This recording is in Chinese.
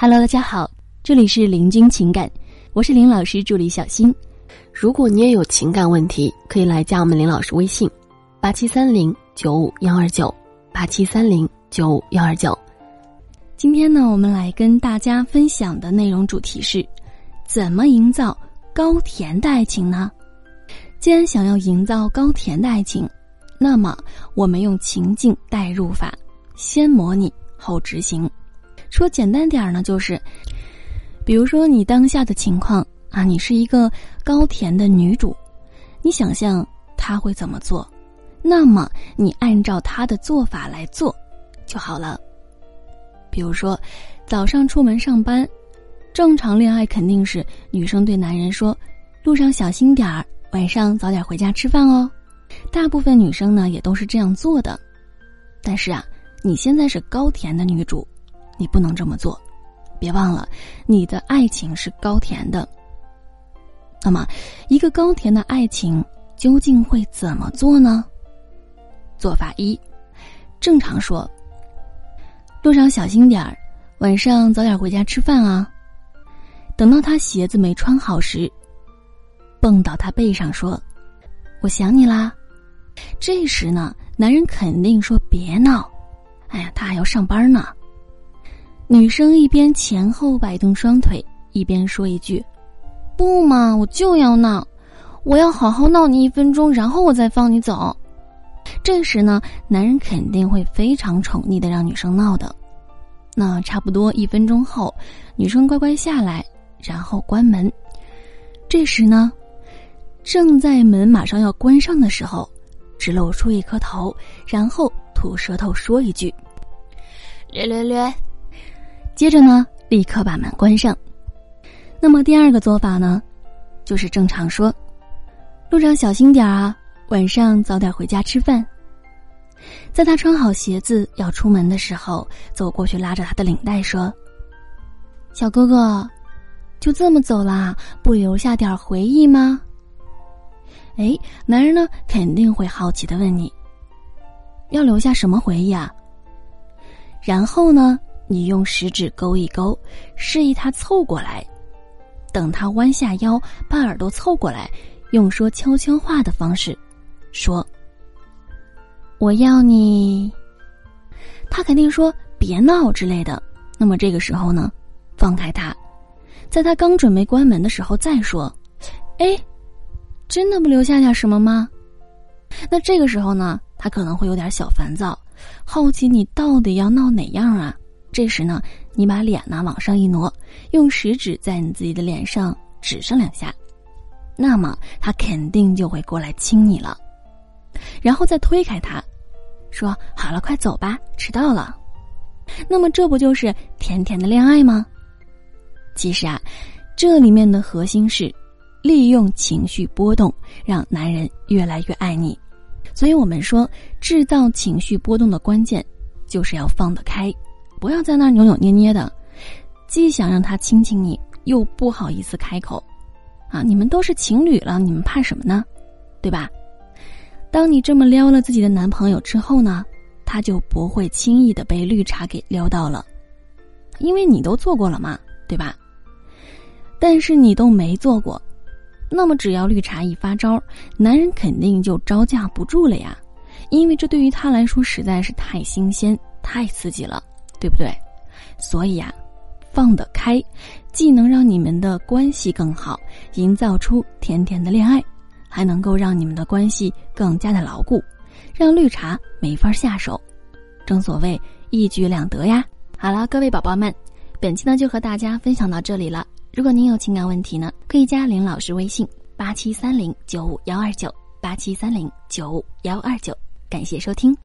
Hello，大家好，这里是林君情感，我是林老师助理小新。如果你也有情感问题，可以来加我们林老师微信：八七三零九五幺二九八七三零九五幺二九。今天呢，我们来跟大家分享的内容主题是：怎么营造高甜的爱情呢？既然想要营造高甜的爱情，那么我们用情境代入法，先模拟后执行。说简单点儿呢，就是，比如说你当下的情况啊，你是一个高甜的女主，你想象他会怎么做，那么你按照他的做法来做就好了。比如说，早上出门上班，正常恋爱肯定是女生对男人说：“路上小心点儿，晚上早点回家吃饭哦。”大部分女生呢也都是这样做的。但是啊，你现在是高甜的女主。你不能这么做，别忘了，你的爱情是高甜的。那么，一个高甜的爱情究竟会怎么做呢？做法一，正常说：“路上小心点儿，晚上早点回家吃饭啊。”等到他鞋子没穿好时，蹦到他背上说：“我想你啦。”这时呢，男人肯定说：“别闹，哎呀，他还要上班呢。”女生一边前后摆动双腿，一边说一句：“不嘛，我就要闹，我要好好闹你一分钟，然后我再放你走。”这时呢，男人肯定会非常宠溺的让女生闹的。那差不多一分钟后，女生乖乖下来，然后关门。这时呢，正在门马上要关上的时候，只露出一颗头，然后吐舌头说一句：“略略略。”接着呢，立刻把门关上。那么第二个做法呢，就是正常说：“路上小心点啊，晚上早点回家吃饭。”在他穿好鞋子要出门的时候，走过去拉着他的领带说：“小哥哥，就这么走啦？不留下点回忆吗？”哎，男人呢肯定会好奇的问你：“要留下什么回忆啊？”然后呢？你用食指勾一勾，示意他凑过来。等他弯下腰，把耳朵凑过来，用说悄悄话的方式说：“我要你。”他肯定说“别闹”之类的。那么这个时候呢，放开他，在他刚准备关门的时候再说：“哎，真的不留下点什么吗？”那这个时候呢，他可能会有点小烦躁，好奇你到底要闹哪样啊？这时呢，你把脸呢往上一挪，用食指在你自己的脸上指上两下，那么他肯定就会过来亲你了，然后再推开他，说：“好了，快走吧，迟到了。”那么这不就是甜甜的恋爱吗？其实啊，这里面的核心是利用情绪波动，让男人越来越爱你。所以我们说，制造情绪波动的关键就是要放得开。不要在那儿扭扭捏捏的，既想让他亲亲你，又不好意思开口，啊！你们都是情侣了，你们怕什么呢？对吧？当你这么撩了自己的男朋友之后呢，他就不会轻易的被绿茶给撩到了，因为你都做过了嘛，对吧？但是你都没做过，那么只要绿茶一发招，男人肯定就招架不住了呀，因为这对于他来说实在是太新鲜、太刺激了。对不对？所以啊，放得开，既能让你们的关系更好，营造出甜甜的恋爱，还能够让你们的关系更加的牢固，让绿茶没法下手。正所谓一举两得呀！好了，各位宝宝们，本期呢就和大家分享到这里了。如果您有情感问题呢，可以加林老师微信：八七三零九五幺二九八七三零九五幺二九。感谢收听。